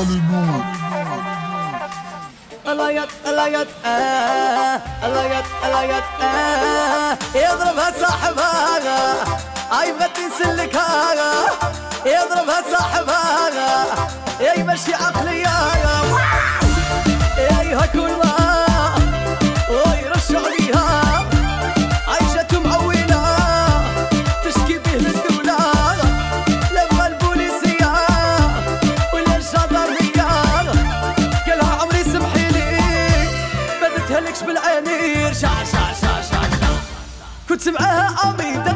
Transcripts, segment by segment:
العالمون الايات الايات آه الايات الايات آه يضربها صاحبها اي بتي سلكها يضربها صاحبها يا مشي عقلي يا يا هكولها ويرش عليها سمعها عبيدة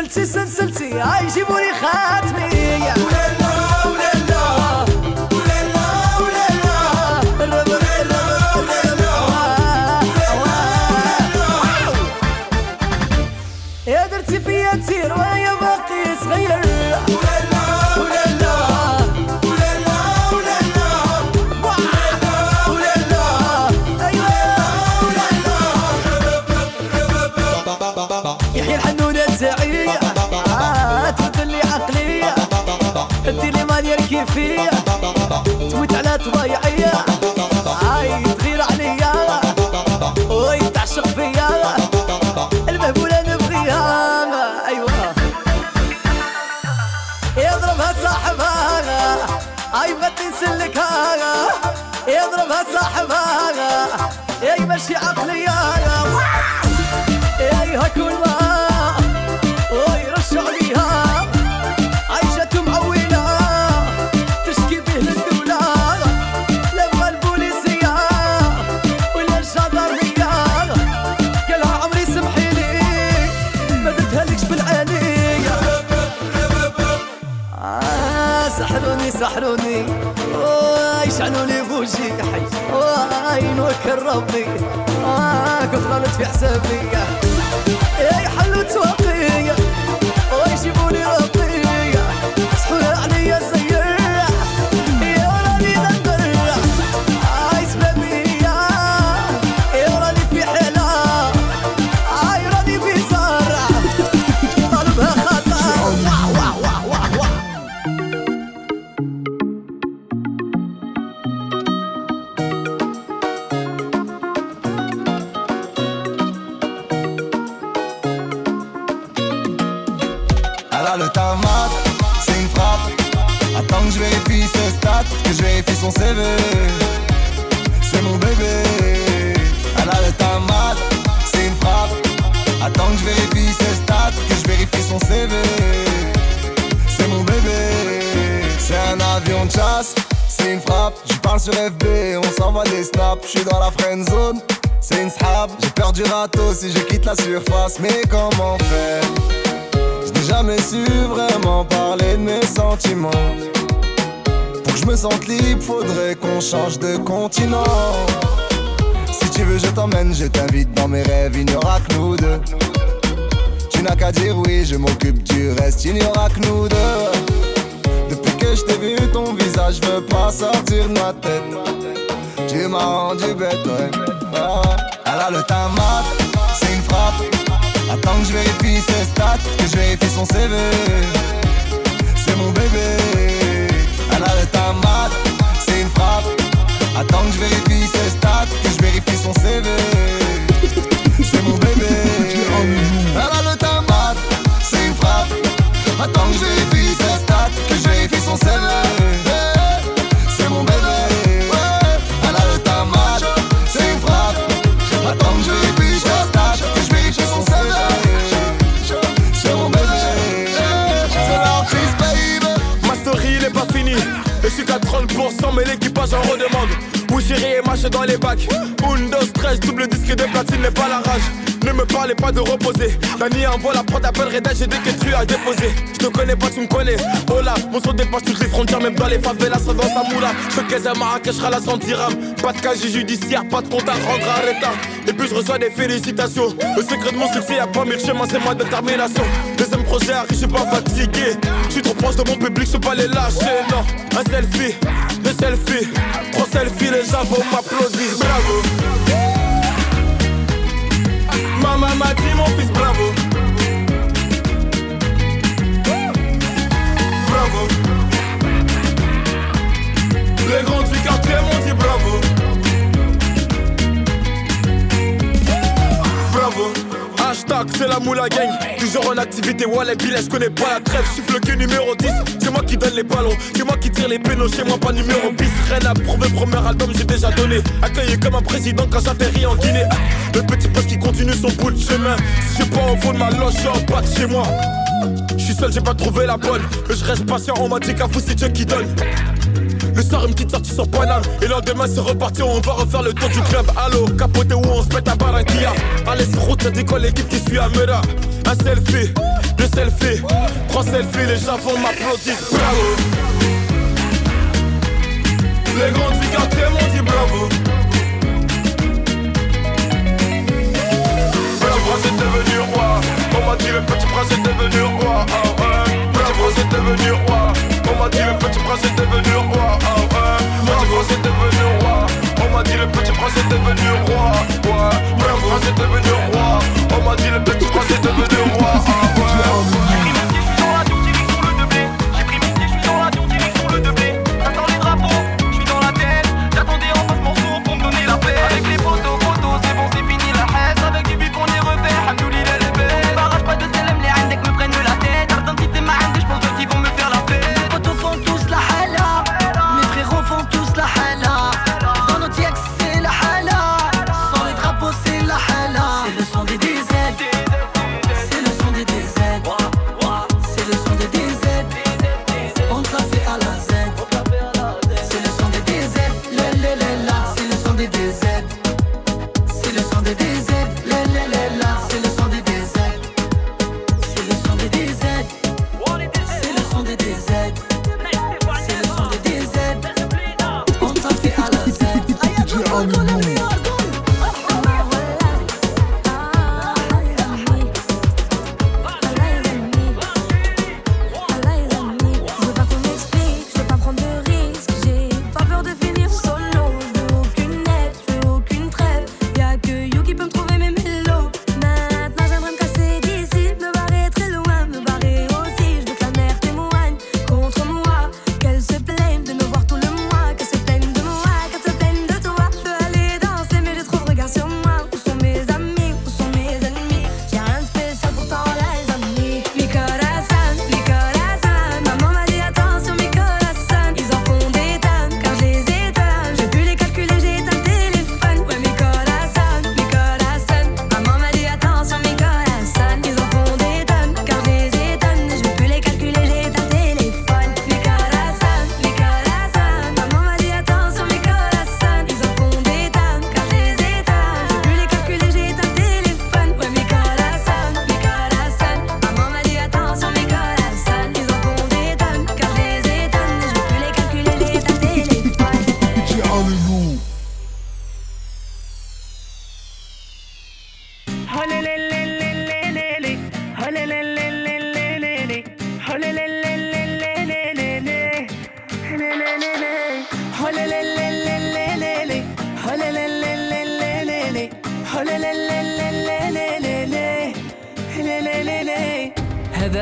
سنسلتي سنسلتي هاي جيبولي خاتمي. هاي تغير عليا. تعشق فيا. المهبولة نبغيها. يضربها صاحبها. اي ما تنسلكها يضربها صاحبها. اي ماشي عقلية اي هكون ما ربي. آه كنت غلط في حسابي. Change de continent. Si tu veux, je t'emmène, je t'invite dans mes rêves, il n'y aura que nous deux. Tu n'as qu'à dire oui, je m'occupe du reste, il n'y aura que nous deux. Depuis que je t'ai vu, ton visage veut pas sortir de ma tête. Tu m'as rendu bête, ouais. Ah, Elle a le tamat, c'est une frappe. Attends que je vérifie ses stats, que je vérifie son CV. Je vérifie ses stats, que je vérifie son CV. J'irai et marche dans les bacs. Windows 13, double disque de platine n'est pas la rage. Ne me parlez pas de reposer. Dani envoie la prod appelle Reda j'ai des tu as déposé. Je te connais pas tu me connais. Oh là mon son dépasse toutes les frontières Même dans les favelas ça dans sa moula. Caisse à Marrakech la 100 dirhams Pas de casier judiciaire pas de compte à rendre à Reta Et puis je reçois des félicitations. Le secret de mon succès y'a pas mille chemins c'est ma détermination. Deuxième projet arrive je suis pas fatigué. Je suis trop proche de mon public je peux pas les lâcher Non. Un selfie deux selfies trois selfies les gens vont m'applaudir. Bravo. Maman m'a dit mon fils bravo. Bravo. Les grands du quartier m'ont dit bravo. Bravo C'est la moula gang. Toujours en activité, Wallet Bill, je connais pas la trêve. Chiffre le numéro 10, c'est moi qui donne les ballons. C'est moi qui tire les pénaux, chez moi pas numéro bis. Rien à prouver, premier album, j'ai déjà donné. Accueilli comme un président quand j'atterris en Guinée. Le petit poste qui continue son bout de chemin. Si j'ai pas au fond de ma loge, je en bas de chez moi. Je suis seul, j'ai pas trouvé la bonne. Mais je reste patient, on m'a dit qu'à vous c'est Dieu qui donne. Le soir, une petite sortie sur Paname. Et lendemain, c'est reparti, on va refaire le tour du club. Allo, capoté où on se met à Barranquilla? Allez, sur route, y'a dit quoi l'équipe qui suit à Mera. Un selfie, deux selfies, trois selfies, les gens vont m'applaudissent. Bravo. Les grands du quartier m'ont dit bravo. Petit prince est devenu roi. On m'a dit le petit prince est devenu roi. Ah. Prince est devenu roi. On m'a dit le petit prince est devenu roi. Ah ouais. Petit prince est devenu roi. On m'a dit le petit prince est devenu roi. Ouais. Petit prince est devenu roi. On m'a dit le petit prince est devenu roi. Ah ouais.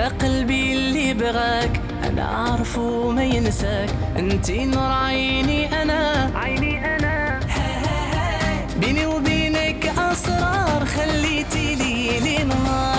هذا قلبي اللي بغاك أنا عارفه ما ينساك. انتي نور عيني أنا. عيني أنا. بيني وبينك أسرار. خليتي لي لي نهار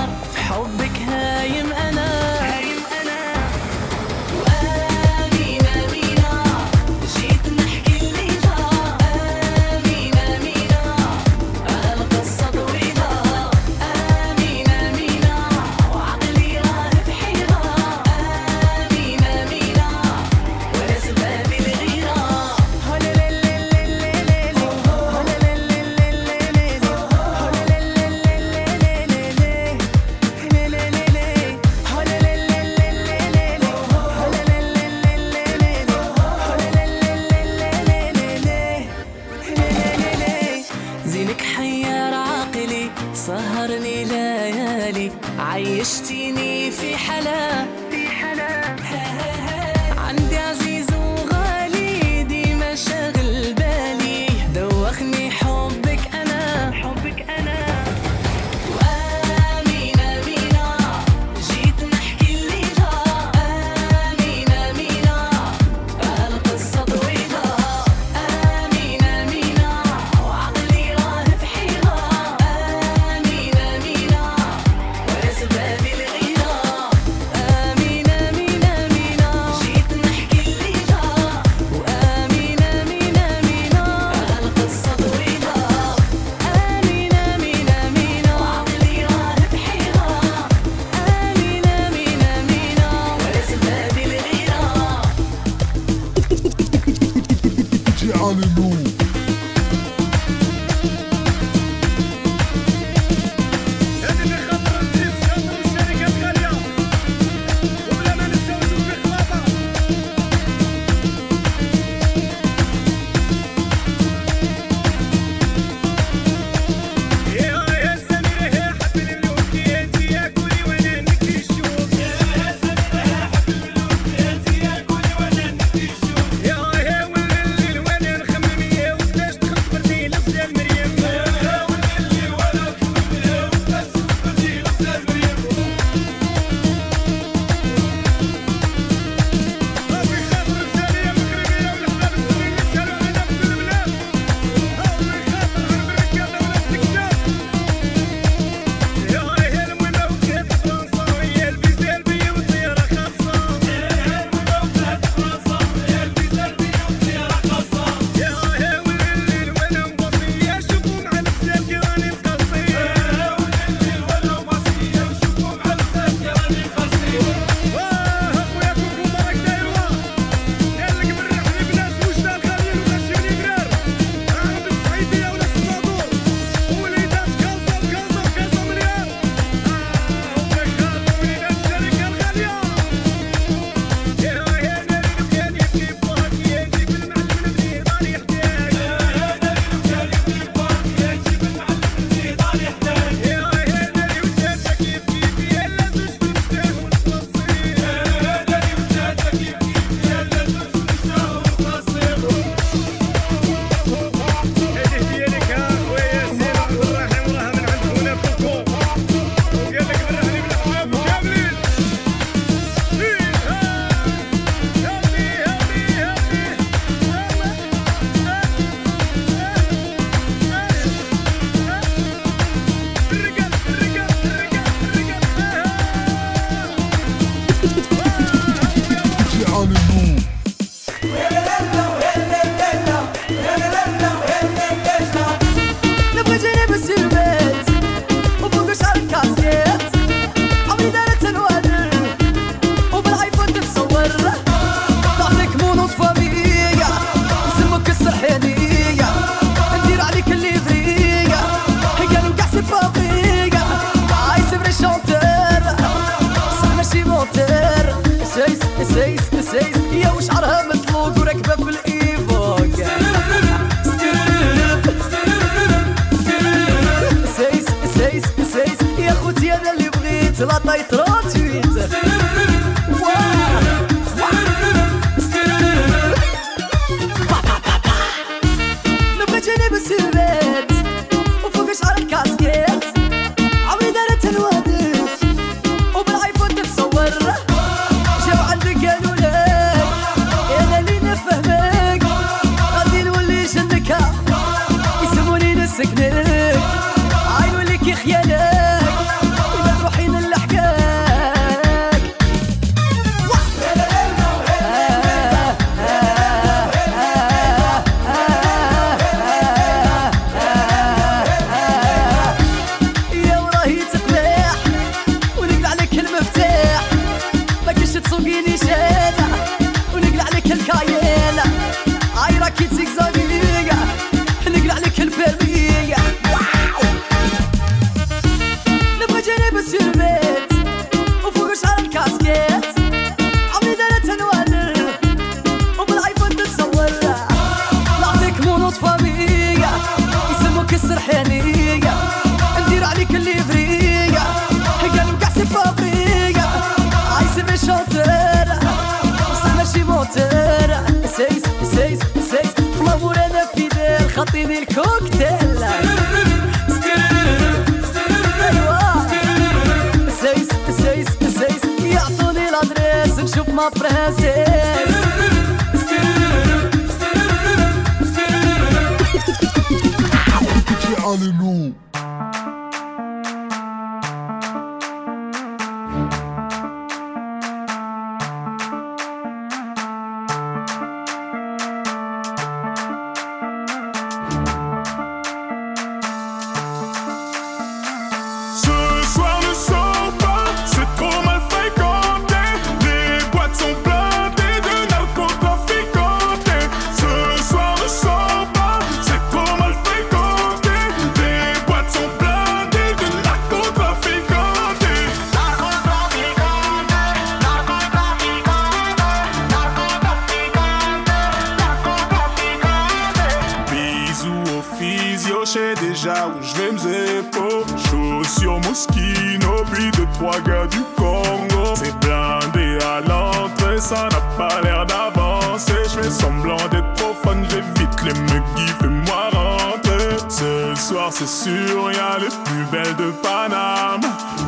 du Congo. C'est blindé à l'entrée, ça n'a pas l'air d'avancer. Je fais semblant d'être profane, j'évite les muggy, fais-moi rentrer. Ce soir, c'est sûr, y'a les plus belles de Paname.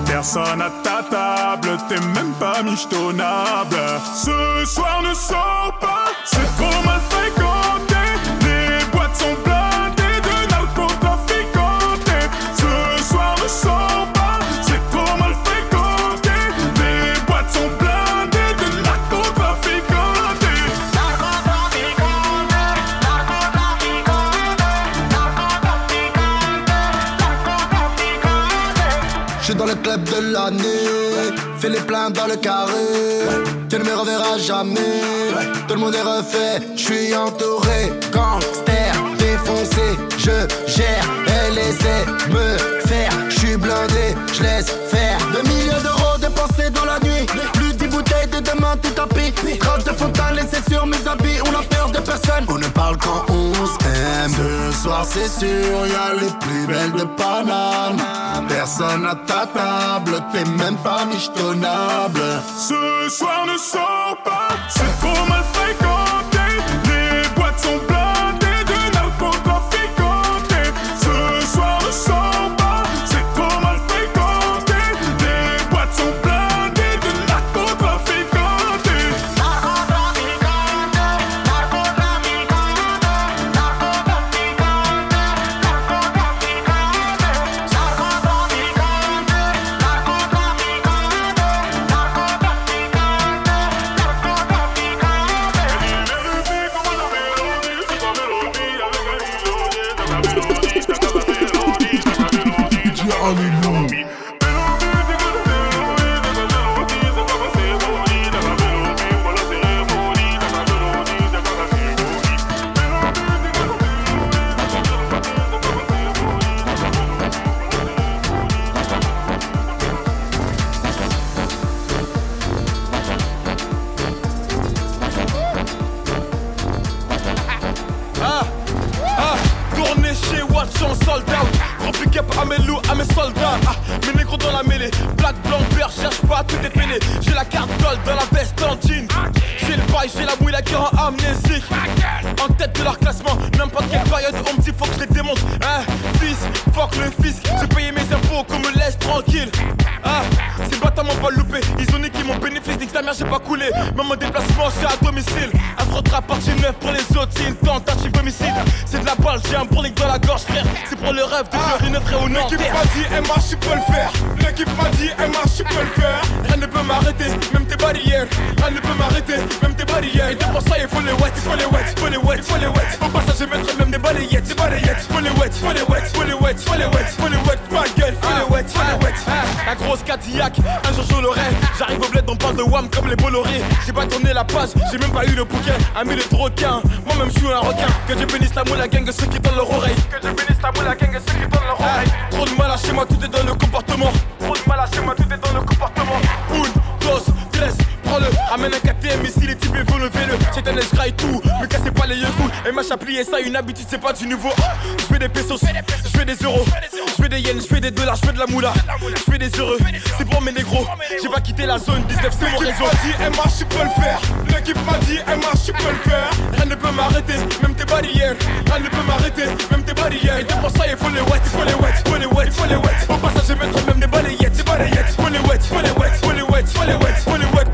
Personne à ta table, t'es même pas michetonnable. Ce soir ne sors pas, c'est trop mal fais les pleins dans le carré. Tu ne me reverras jamais. Tout le monde est refait, je suis entouré. Gangster, défoncé, je gère. Essaie de me faire, je suis blindé, je laisse faire. Deux millions d'euros dépensés dans la nuit. Plus dix bouteilles de demain, tout tapis. Trace de fontaine laissée sur mes habits. On a peur de personne. On ne parle qu'en 11 M. Ce soir, c'est sûr, y'a les plus belles de Paname. Personne à ta table, t'es même pas michetonnable. Ce soir ne sors pas, c'est trop mal fréquenté. Les boîtes sont blindées Marche pas le De Wham comme les Bolloré. J'ai pas tourné la page, j'ai même pas eu le bouquin. Ami de requin, moi-même je suis un requin. Que Dieu bénisse la moule, la gang, ceux qui donnent leur oreille. Que Dieu bénisse la moule, la gang, ceux qui donnent leur oreille. Trop de mal à chez moi, tout est dans le comportement. Trop de mal à chez moi, tout est dans le comportement. Une, dos, tres, prends-le. Ramène un KTM ici, les types veulent lever-le. C'est un escraille tout, me cassez pas les yeux. Et m'a plié ça, une habitude, c'est pas du nouveau. Je fais des pesos, je fais des euros. Je fais des yens, je fais des dollars, je fais de la moula. Je fais des heureux, c'est pour mes négros. J'ai pas quitté la zone 19, c'est mon réseau. L'équipe m'a dit, MH, tu peux le faire. L'équipe m'a dit, MH, tu peux le faire. Rien ne peut m'arrêter, même tes barrières. Rien ne peut m'arrêter, même tes barrières. Et pour ça, il faut les wet, faut les wet, faut les wet, faut les wet. Au passage, je mettrai même des balayettes, des balayettes. Faut les wet, faut les wet, faut les wet, faut les wet, faut les wet.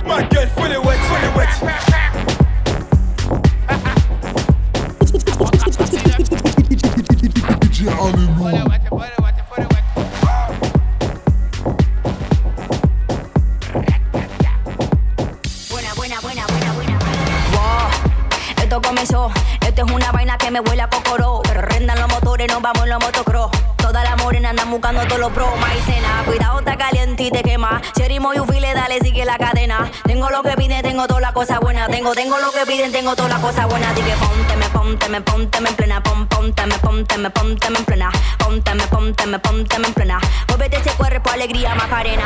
Quema. Cherimo y ufile, dale, sigue la cadena. Tengo lo que piden, tengo toda la cosa buena. Tengo, tengo lo que piden, tengo toda la cosa buena. Así que pónteme, pónteme, pónteme en plena. Pon, pónteme, pónteme, pónteme en plena. Pónteme, pónteme, pónteme en plena. Muévete ese cuerpo, alegría, macarena.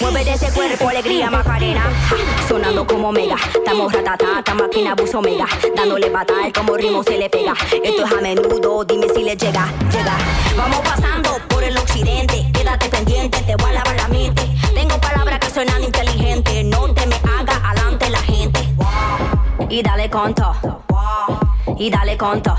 Muévete ese cuerpo, alegría, Macarena. Sonando como mega, estamos ratata, esta máquina buzo mega. Dándole batalla como ritmo se le pega. Esto es a menudo, dime si le llega, llega. Vamos pasando por el occidente, quédate pendiente, te voy a lavar la mente. Tengo palabras que suenan inteligentes, no te me haga adelante la gente. Y dale conto, y dale conto.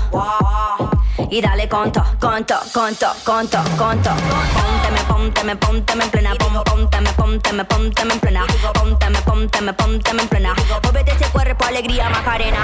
Y dale conto, conto, conto, conto, conto. Pónteme, pónteme, pónteme en plena. Pom, pónteme, pónteme, pónteme en plena. Pónteme, pónteme, pónteme en plena. Muévete ese cuerpo, alegría, Macarena.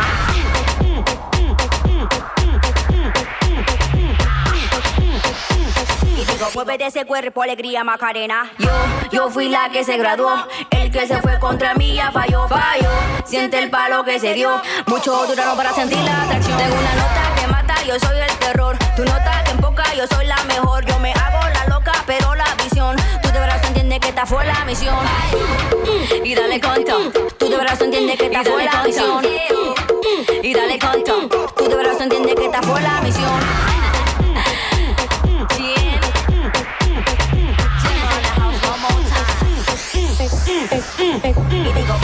Muévete ese cuerpo, alegría, Macarena. Yo, yo fui la que se graduó. El que se fue contra mí ya falló, falló. Siente el palo que se dio. Mucho duraron para sentir la atracción. Tengo una nota que yo soy el terror. Tu nota que empoca, yo soy la mejor. Yo me hago la loca, pero la visión. Tú de verdad entiendes que esta fue la misión. Y dale conto. Tú de verdad entiendes que esta fue la misión. Y dale conto. Tú de verdad entiendes que esta fue la misión. Y digo,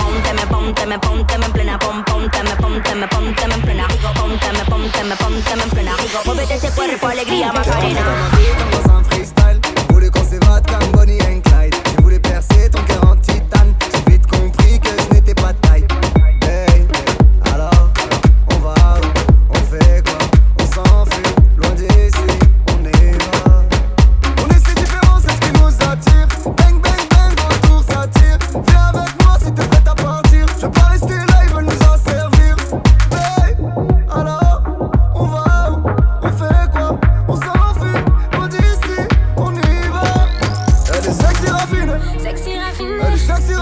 Macarena. Dans un freestyle, qu'on s'évade comme Bonnie and Clyde. Je voulais percer ton cœur en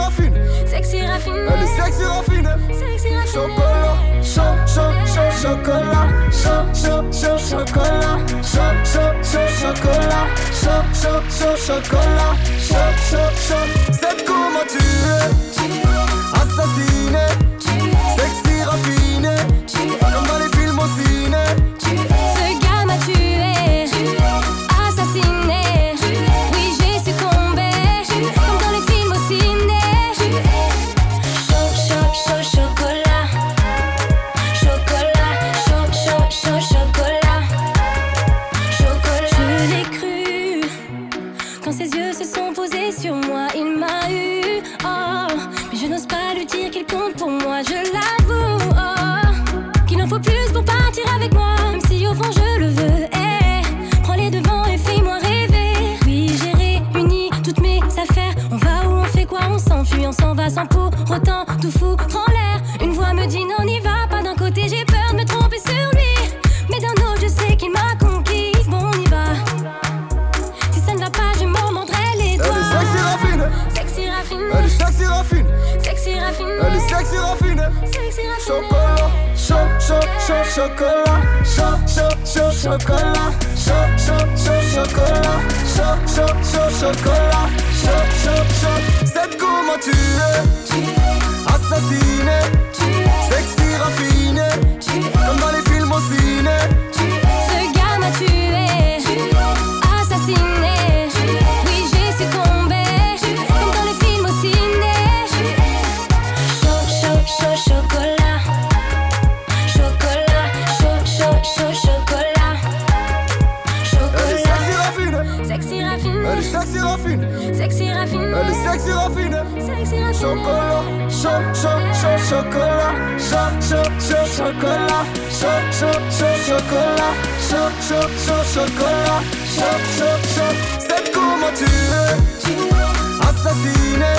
sexy raffinée, sexy raffiné, elle est sexy raffinée. sexy raffiné. Chocolat, chaud, chaud, chaud, chocolat, chaud, chaud, chaud, chocolat, chaud, chaud, chaud, chocolat, chaud, chaud, chaud, chocolat, chaud, chaud, chaud. C'est comment tu es, chocolat, chaud, chaud, chaud, chocolat, chaud, chaud, chaud, chocolat, chaud, chaud, chaud, chocolat, chaud, chaud, chaud. C'est comment tu es, assassiné, chocolat, chaud, chaud, chaud, chocolat, chaud, chaud, chaud, chocolat, chaud, chaud, chaud, chocolat, chaud, chaud, chaud. C'est comment tu es, assassiné,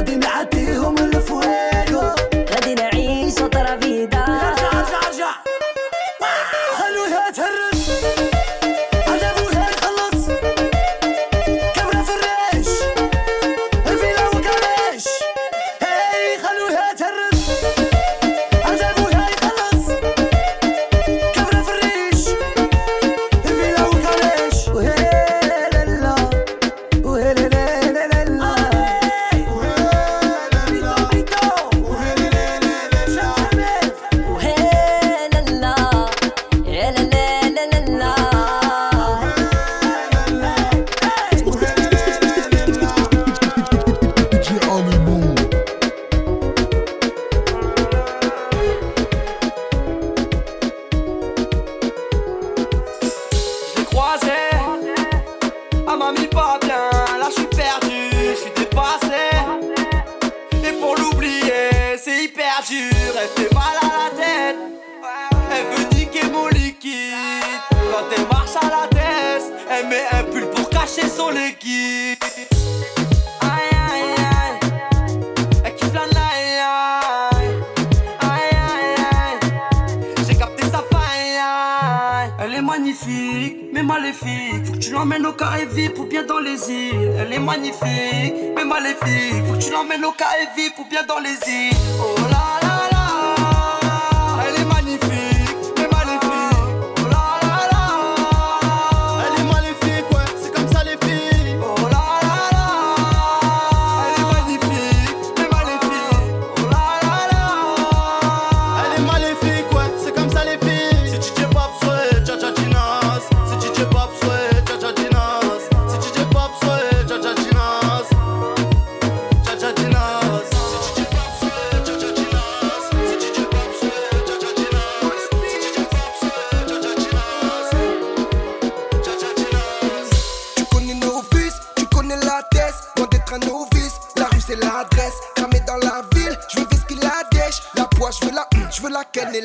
بنعديهم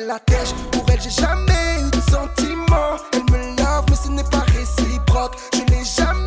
la tête. Pour elle, j'ai jamais eu de sentiment. Elle me love, mais ce n'est pas réciproque. Je n'ai jamais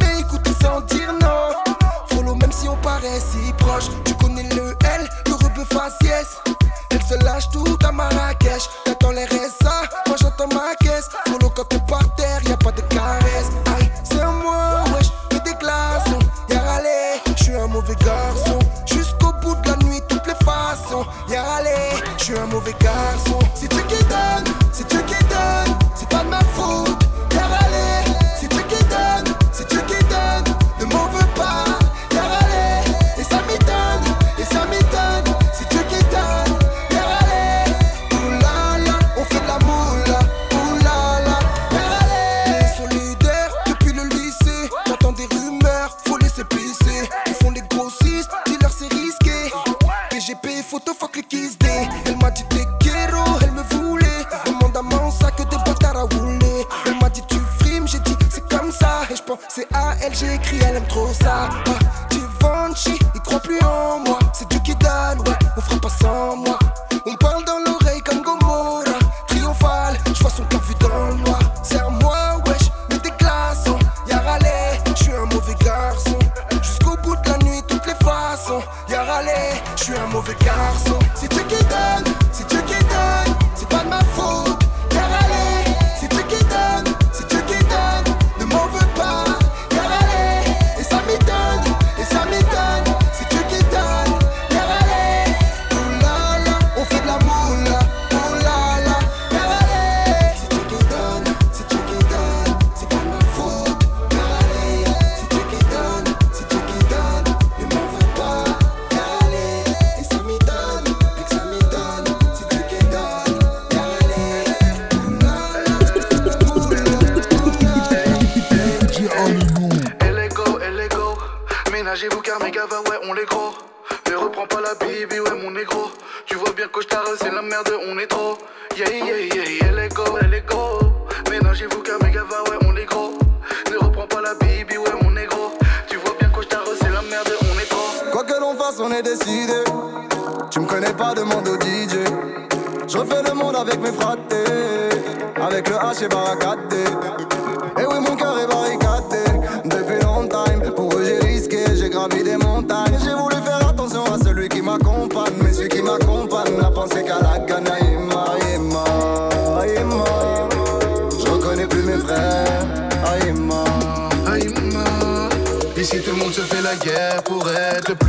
décidé. Tu me connais pas, demande au DJ. Je refais le monde avec mes fratés. Avec le H et barricadé. Et oui, mon cœur est barricadé. Depuis longtemps, pour eux j'ai risqué, j'ai gravi des montagnes. J'ai voulu faire attention à celui qui m'accompagne. Mais celui qui m'accompagne n'a pensé qu'à la gana. Yema, Yema, Yema. Je reconnais plus mes frères. Aïma, Aïma. Ici tout le monde se fait la guerre pour être plus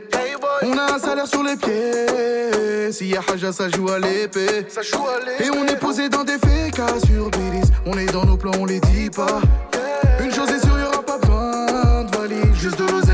à l'air sur les pieds. S'il y a Haja, ça joue à l'épée. Et on est posé dans des fécas sur Bilis. On est dans nos plans, on les dit pas. Une chose est sûre, y'aura pas besoin de valise, juste de l'oseille.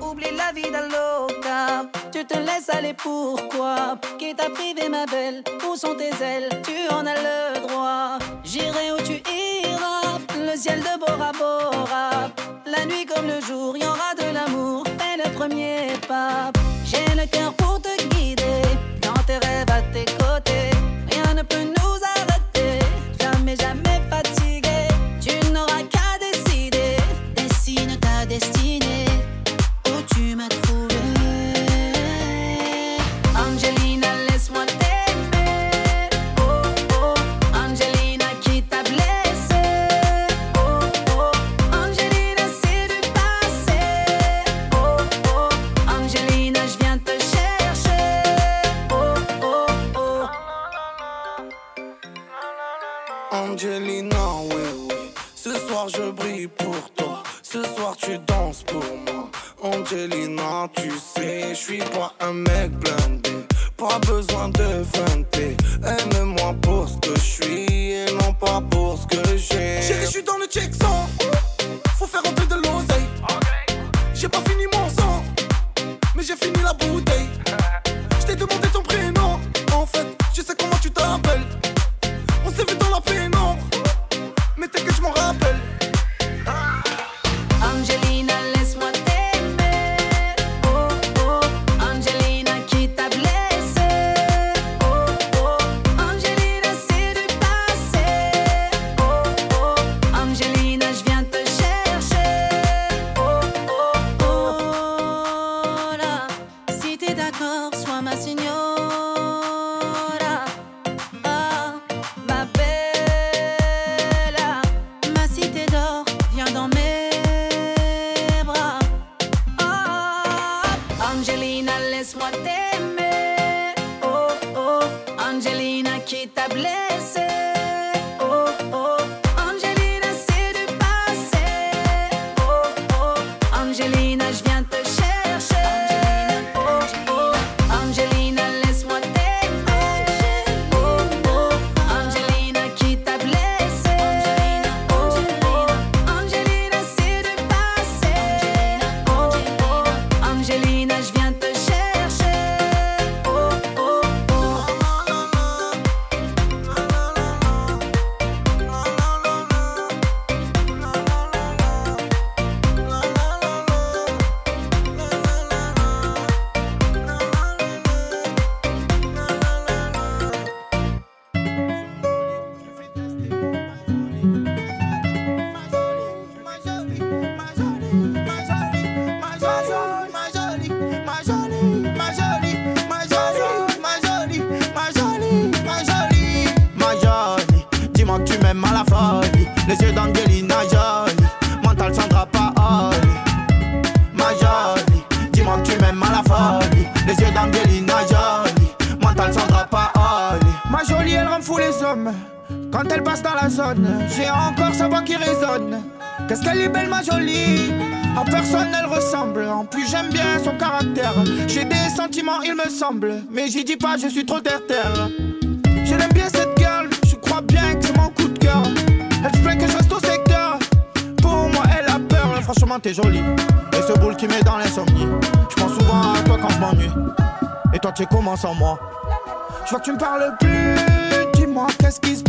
Oublie la vie d'un tu te laisses aller pourquoi? Qui t'a privé ma belle, où sont tes ailes? Tu en as le droit, j'irai où tu iras, le ciel de Bora Bora. La nuit comme le jour, y aura de l'amour, fais le premier pas. J'ai le cœur pour te guider. Dans tes rêves. moi. Je vois que tu me parles plus, dis-moi qu'est-ce qu'ils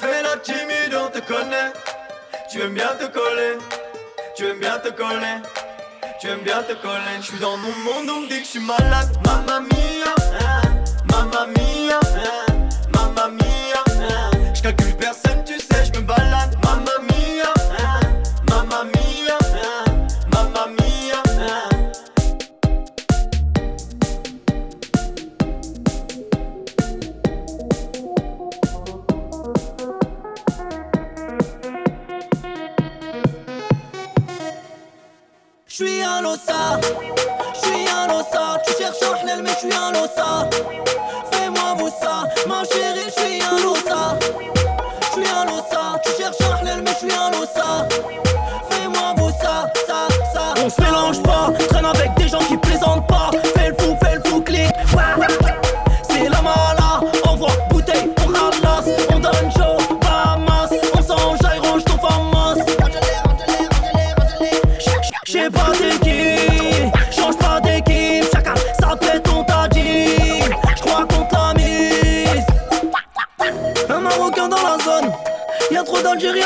Fais la timide, on te connaît. Tu aimes bien te coller, tu aimes bien te coller, tu aimes bien te coller. Je suis dans mon monde, on me dit que je suis malade. Mamma mia, mamma mia.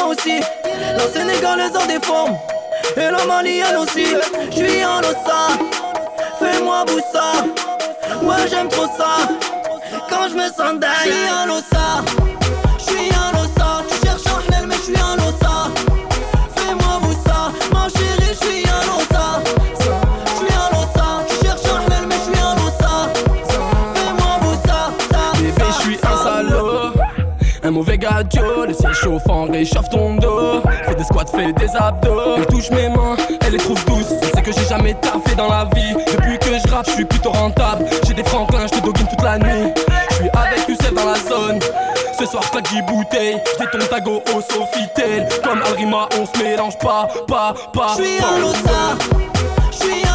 Kenya aussi. La Sénégalaise en déforme. Et la Malienne aussi. J'suis en losa. Fais-moi boussa. Ouais, j'aime trop ça. Quand je me sens d'ailleurs en. Mauvais gâteau, le ciel chauffant réchauffe ton dos. Fais des squats, fais des abdos. Elle touche mes mains, elle les trouve douces. C'est que j'ai jamais taffé dans la vie. Depuis que je rappe, je suis plutôt rentable. J'ai des franklins, je te doguine toute la nuit. Je suis avec Youssef dans la zone. Ce soir, claque 10 bouteilles. Je ton tago au Sofitel. Comme Alrima, on se mélange pas, pas, pas. Je suis un je suis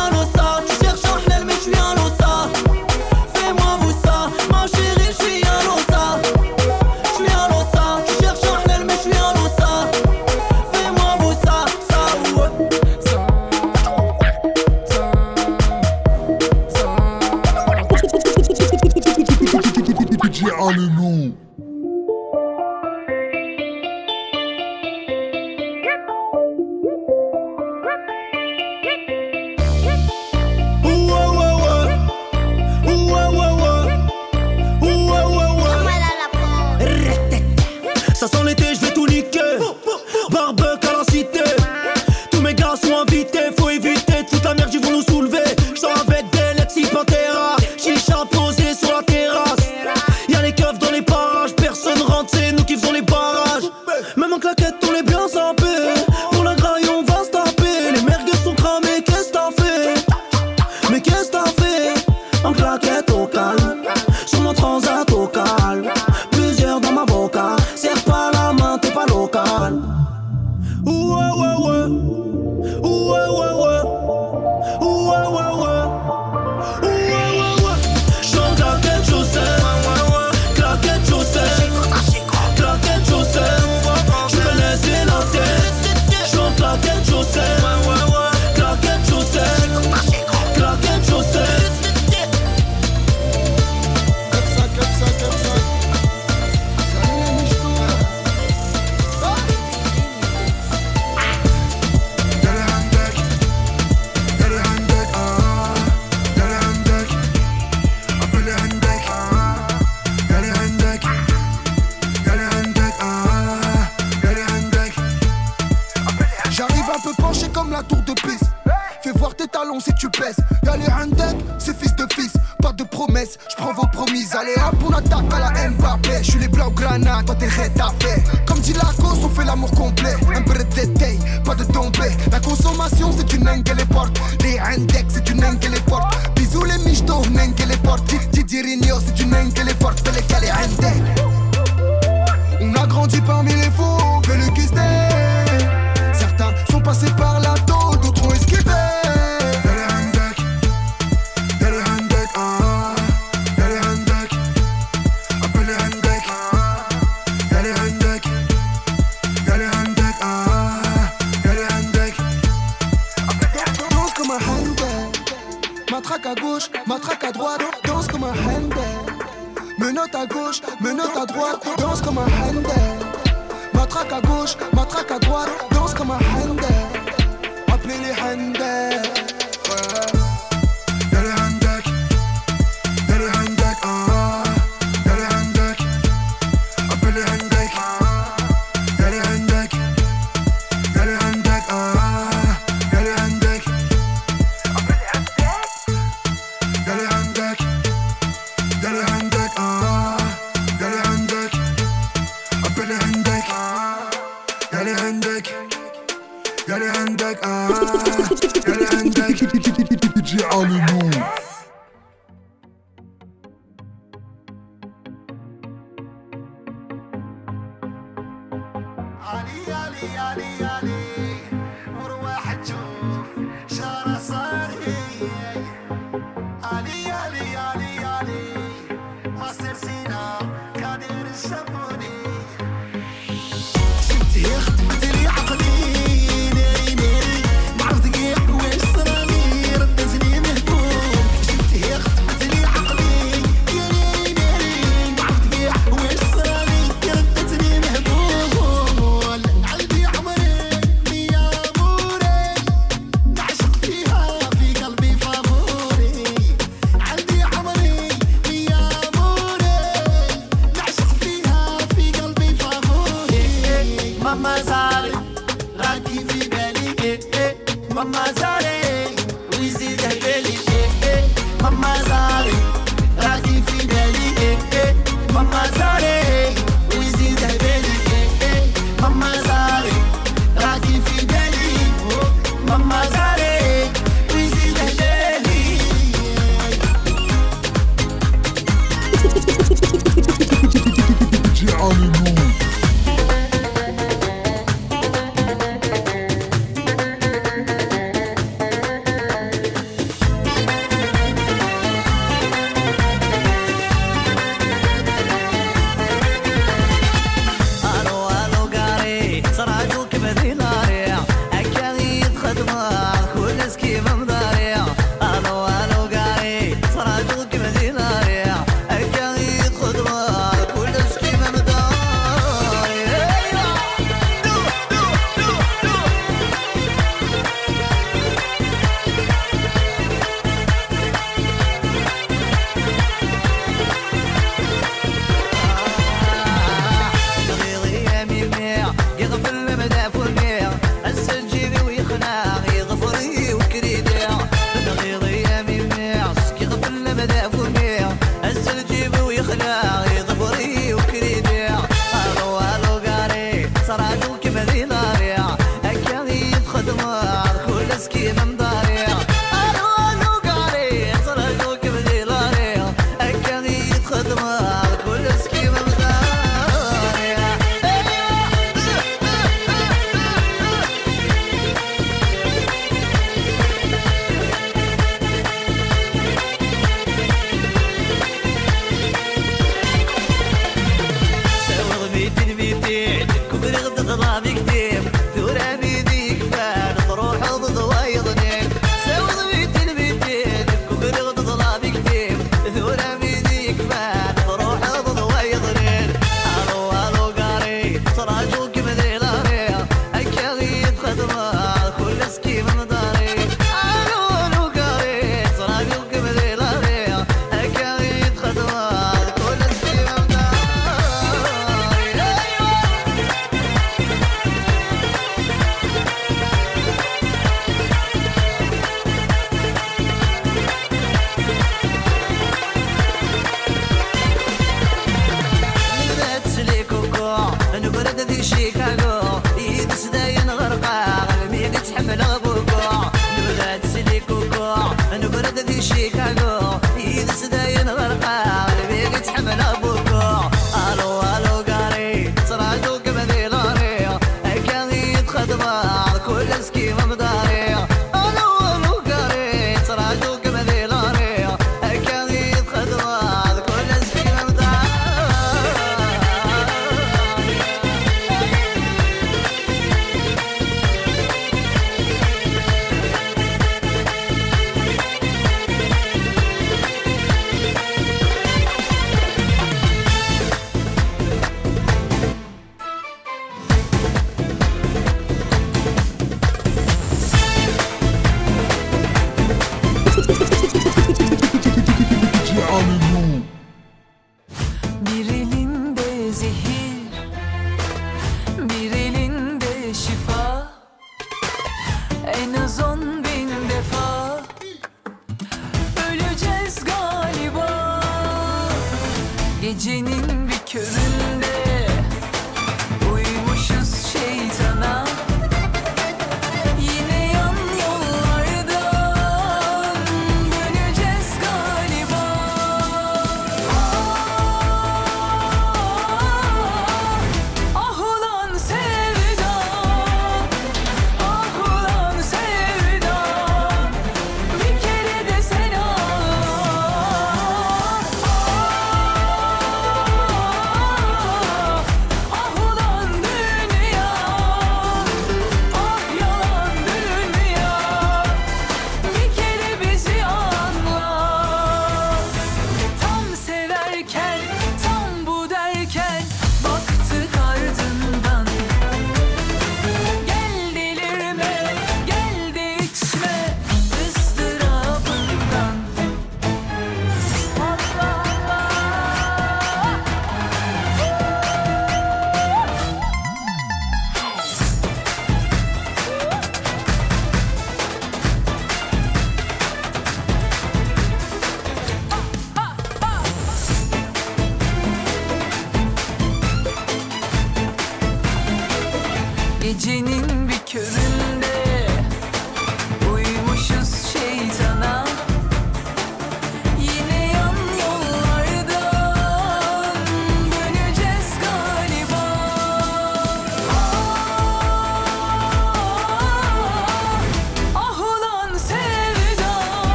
comme la tour de piste. Fais voir tes talons si tu pèses. Y'a les handek, c'est fils de fils. Pas de promesses, j'prends vos promises. Allez hop, on attaque à la Mbappé. J'suis les blancs granats, toi t'es rétafé. Comme dit Lagos, on fait l'amour complet. Un peu de détail, pas de tombée. La consommation, c'est une nengue les portes. Les handek, c'est une nengue les portes. Bisous les michtos, nengue les portes. Didi Rigno, c'est une nengue les portes. Fais les cas les handek. On a grandi parmi les fous, fais le kiss Passés par la tôle, d'autres ont esquivé. Matraque à gauche, matraque à droite, danse comme un handek. Menotte à gauche, menotte à droite, danse comme un handek. Matraque à gauche, matraque à droite, danse comme un handek.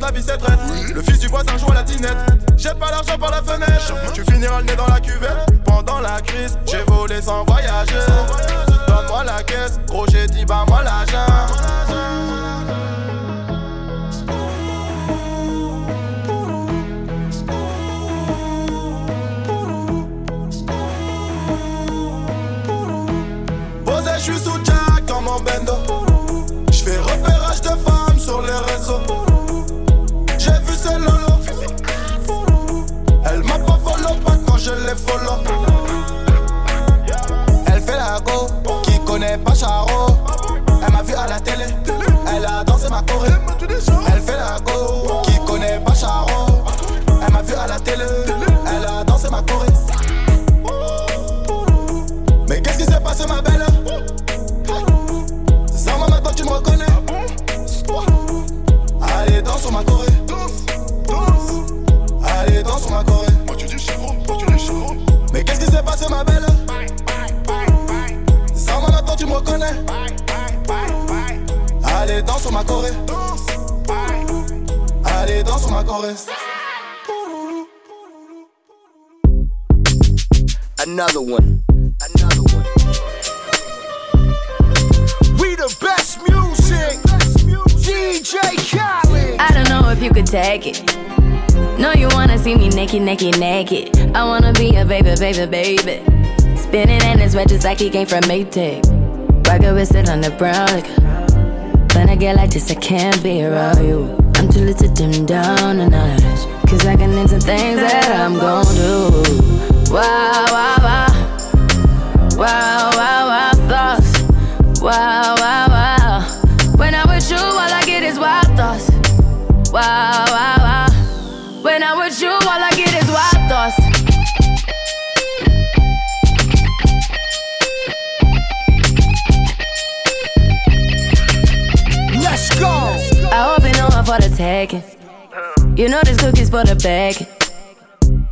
la vie traite. Le fils du voisin joue à la dinette. Jette pas l'argent par la fenêtre. Tu finiras le nez dans la cuvette. Pendant la crise, j'ai volé sans voyager. Donne-moi la caisse, gros j'ai dit bah moi la je suis sous Jack dans mon bendo. Je fais repérage de femmes sur les réseaux. Elle fait la go, qui connaît pas Charo. Elle m'a vu à la télé, elle a dansé ma choré. another one. Another one. We the best music. DJ Khaled. I don't know if you could take it. No, you wanna see me naked, naked, naked. I wanna be a baby, baby, baby. Spinning in his red just like he came from Maytag. Rocket with it on the brown. Like, when I get like this, I can't be around you. I'm too little to dim down a notch. Cause I can into things that I'm gon' do. Wow, wow, wow. Wow, wow, wow, thoughts. Wow, wow, wow. When I'm with you, all I get is wild thoughts. Wow, wow, wow. When I'm with you, all I get is wild thoughts. I hope you know I'm for the taking. You know this cookie's for the bag.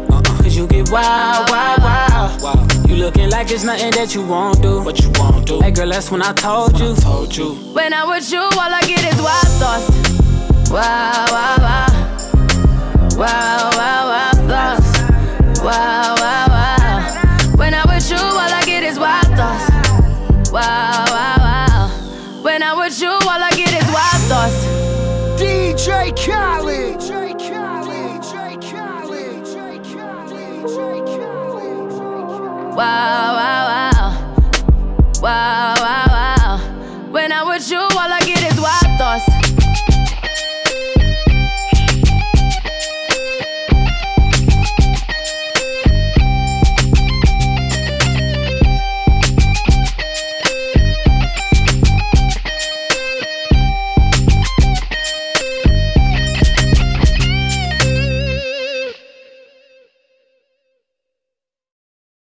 Cause you get wild, wild, wild. You looking like it's nothing that you won't do. What you won't do. Hey girl, that's when I told you. told you. When I'm with you, all I get is wild thoughts. Wow, wow, wow. Wow, wow, wow, thoughts. Wow, wow, wow. Wow,